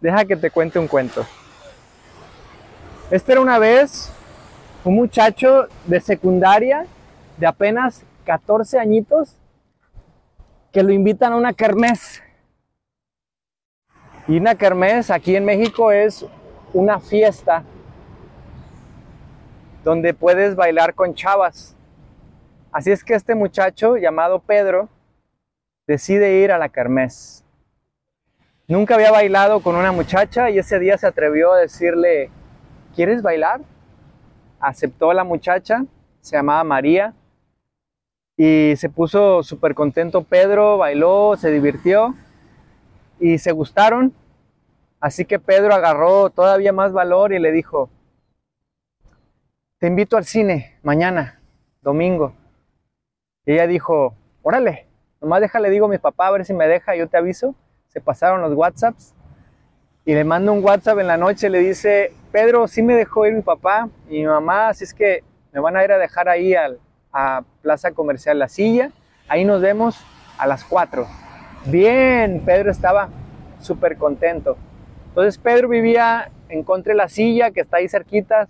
Deja que te cuente un cuento. Este era una vez un muchacho de secundaria de apenas 14 añitos que lo invitan a una kermés. Y una kermés aquí en México es una fiesta donde puedes bailar con chavas. Así es que este muchacho llamado Pedro decide ir a la kermés. Nunca había bailado con una muchacha y ese día se atrevió a decirle, ¿quieres bailar? Aceptó la muchacha, se llamaba María, y se puso súper contento Pedro, bailó, se divirtió y se gustaron. Así que Pedro agarró todavía más valor y le dijo, te invito al cine mañana, domingo. Ella dijo, órale, nomás déjale, digo a mi papá a ver si me deja, yo te aviso. Se pasaron los WhatsApps y le mando un WhatsApp en la noche, le dice, Pedro, sí me dejó ir mi papá y mi mamá, así es que me van a ir a dejar ahí al, a Plaza Comercial La Silla. Ahí nos vemos a las 4. Bien, Pedro estaba súper contento. Entonces Pedro vivía en contra de la silla que está ahí cerquitas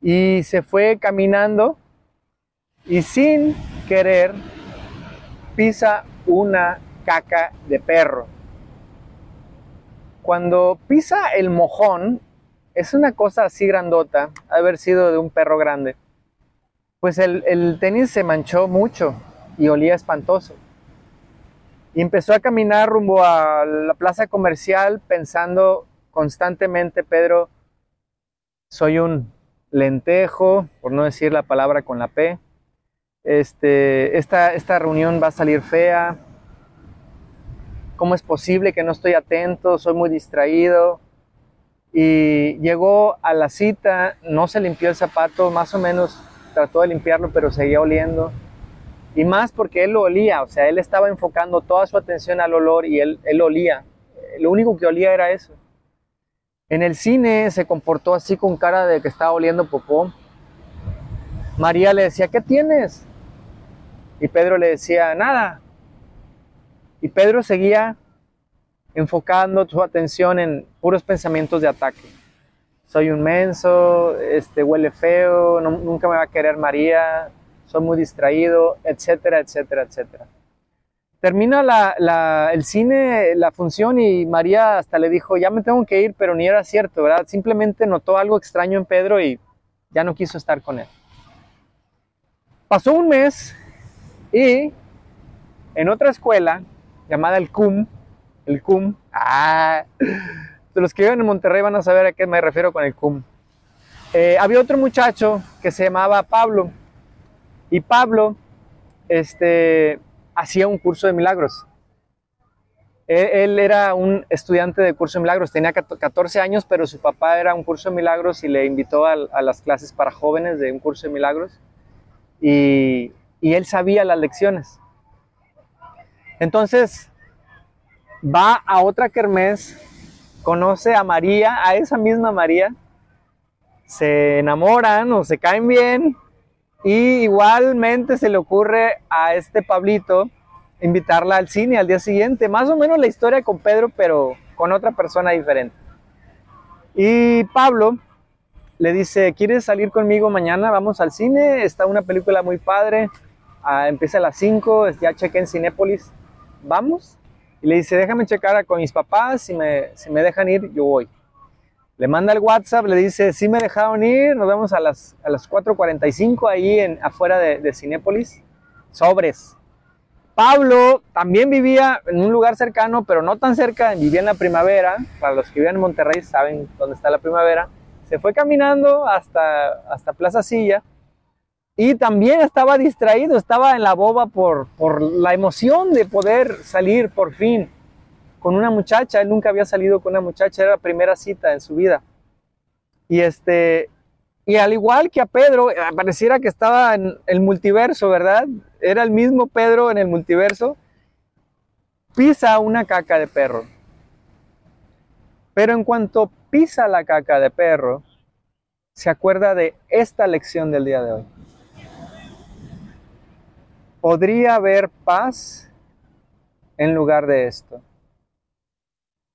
y se fue caminando y sin querer pisa una caca de perro. Cuando pisa el mojón, es una cosa así grandota, haber sido de un perro grande pues el, tenis se manchó mucho y olía espantoso. Y empezó a caminar rumbo a la plaza comercial pensando constantemente, Pedro, soy un lentejo, por no decir la palabra con la P. Este, esta, esta reunión va a salir fea. ¿Cómo es posible que no estoy atento? Soy muy distraído. Y llegó a la cita, no se limpió el zapato, más o menos trató de limpiarlo, pero seguía oliendo. Y más porque él lo olía, o sea, él estaba enfocando toda su atención al olor y él, él olía. Lo único que olía era eso. En el cine se comportó así con cara de que estaba oliendo popó. María le decía, ¿qué tienes? Y Pedro le decía, nada. Y Pedro seguía enfocando su atención en puros pensamientos de ataque soy un menso, este, huele feo, nunca me va a querer María, soy muy distraído, etcétera, etcétera, etcétera. Termina la, el cine, la función y María hasta le dijo, ya me tengo que ir, pero ni era cierto, ¿verdad? Simplemente notó algo extraño en Pedro y ya no quiso estar con él. Pasó un mes y en otra escuela llamada el CUM, el CUM, ah, los que viven en Monterrey van a saber a qué me refiero con el CUM. Eh, había otro muchacho que se llamaba Pablo y Pablo este, hacía un curso de milagros. Él, era un estudiante de curso de milagros, tenía 14 años, pero su papá era un curso de milagros y le invitó a, las clases para jóvenes de un curso de milagros y él sabía las lecciones. Entonces va a otra kermés conoce a María, a esa misma María, se enamoran o se caen bien y igualmente se le ocurre a este Pablito invitarla al cine al día siguiente. Más o menos la historia con Pedro, pero con otra persona diferente. Y Pablo le dice, ¿quieres salir conmigo mañana? Vamos al cine, está una película muy padre, ah, empieza a las 5, ya chequé en Cinépolis, ¿vamos? Y le dice, déjame checar con mis papás, si me, si me dejan ir, yo voy. Le manda el WhatsApp, le dice, sí me dejaron ir, nos vemos a las, a las 4.45 ahí en, afuera de, de Cinépolis. Sobres. Pablo también vivía en un lugar cercano, pero no tan cerca, vivía en la primavera. Para los que viven en Monterrey saben dónde está la primavera. Se fue caminando hasta, hasta Plaza Silla y también estaba distraído, estaba en la boba por, por la emoción de poder salir por fin con una muchacha. Él nunca había salido con una muchacha, era la primera cita en su vida. Y este, y al igual que a Pedro, eh, pareciera que estaba en el multiverso, ¿verdad? Era el mismo Pedro en el multiverso. Pisa una caca de perro. Pero en cuanto pisa la caca de perro, se acuerda de esta lección del día de hoy podría haber paz en lugar de esto.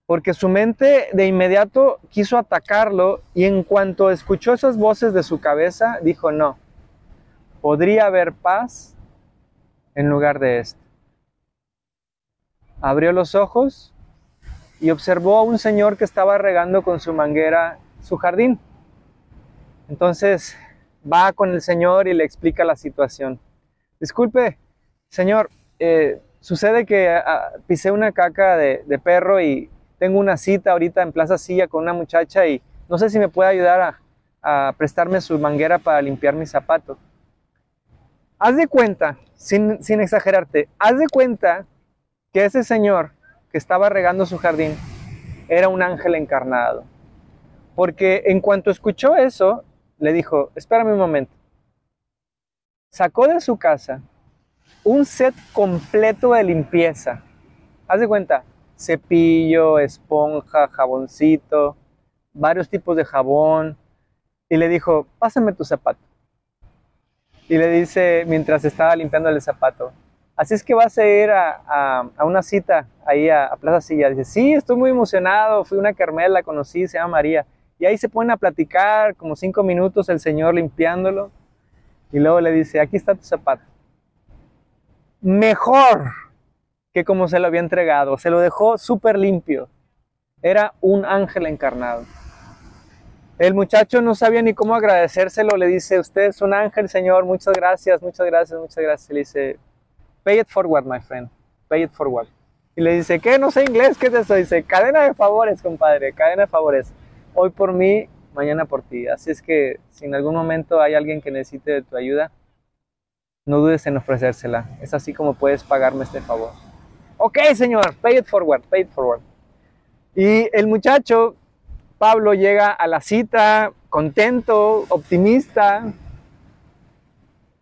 porque su mente de inmediato quiso atacarlo y en cuanto escuchó esas voces de su cabeza, dijo, no, podría haber paz en lugar de esto. Abrió los ojos y observó a un señor que estaba regando con su manguera su jardín. Entonces va con el señor y le explica la situación. Disculpe, señor, eh, sucede que ah, pisé una caca de, perro y tengo una cita ahorita en Plaza Silla con una muchacha y no sé si me puede ayudar a, a prestarme su manguera para limpiar mi zapato. Haz de cuenta, sin, sin exagerarte, haz de cuenta que ese señor que estaba regando su jardín era un ángel encarnado. Porque en cuanto escuchó eso, le dijo, espérame un momento. Sacó de su casa un set completo de limpieza. Haz de cuenta, cepillo, esponja, jaboncito, varios tipos de jabón. Y le dijo, pásame tu zapato. Y le dice, mientras estaba limpiando el zapato, así es que vas a ir a, una cita ahí a, Plaza Silla. Dice, sí, estoy muy emocionado, fui a una Carmela, conocí, se llama María. Y ahí se ponen a platicar como cinco minutos el señor limpiándolo. Y luego le dice, aquí está tu zapato. Mejor que como se lo había entregado. Se lo dejó súper limpio. Era un ángel encarnado. El muchacho no sabía ni cómo agradecérselo. Le dice, usted es un ángel, señor. Muchas gracias, muchas gracias, muchas gracias. Le dice, pay it forward, my friend. Pay it forward. Y le dice, ¿qué? No sé inglés, ¿qué es eso? Dice, cadena de favores, compadre, cadena de favores hoy por mí, mañana por ti. Así es que si en algún momento hay alguien que necesite de tu ayuda, no dudes en ofrecérsela. Es así como puedes pagarme este favor. Ok, señor, pay it forward, pay it forward. Y el muchacho, Pablo, llega a la cita contento, optimista,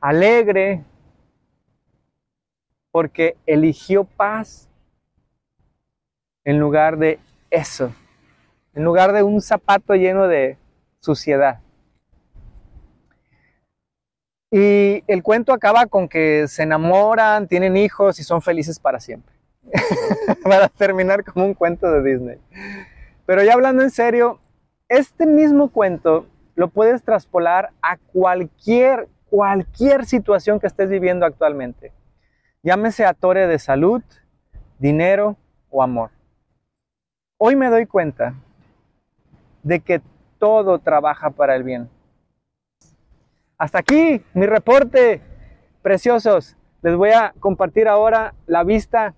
alegre, porque eligió paz en lugar de eso en lugar de un zapato lleno de suciedad. Y el cuento acaba con que se enamoran, tienen hijos y son felices para siempre. para terminar como un cuento de Disney. Pero ya hablando en serio, este mismo cuento lo puedes traspolar a cualquier, cualquier situación que estés viviendo actualmente. Llámese atore de salud, dinero o amor. Hoy me doy cuenta de que todo trabaja para el bien. Hasta aquí mi reporte, preciosos. Les voy a compartir ahora la vista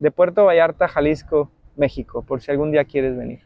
de Puerto Vallarta, Jalisco, México, por si algún día quieres venir.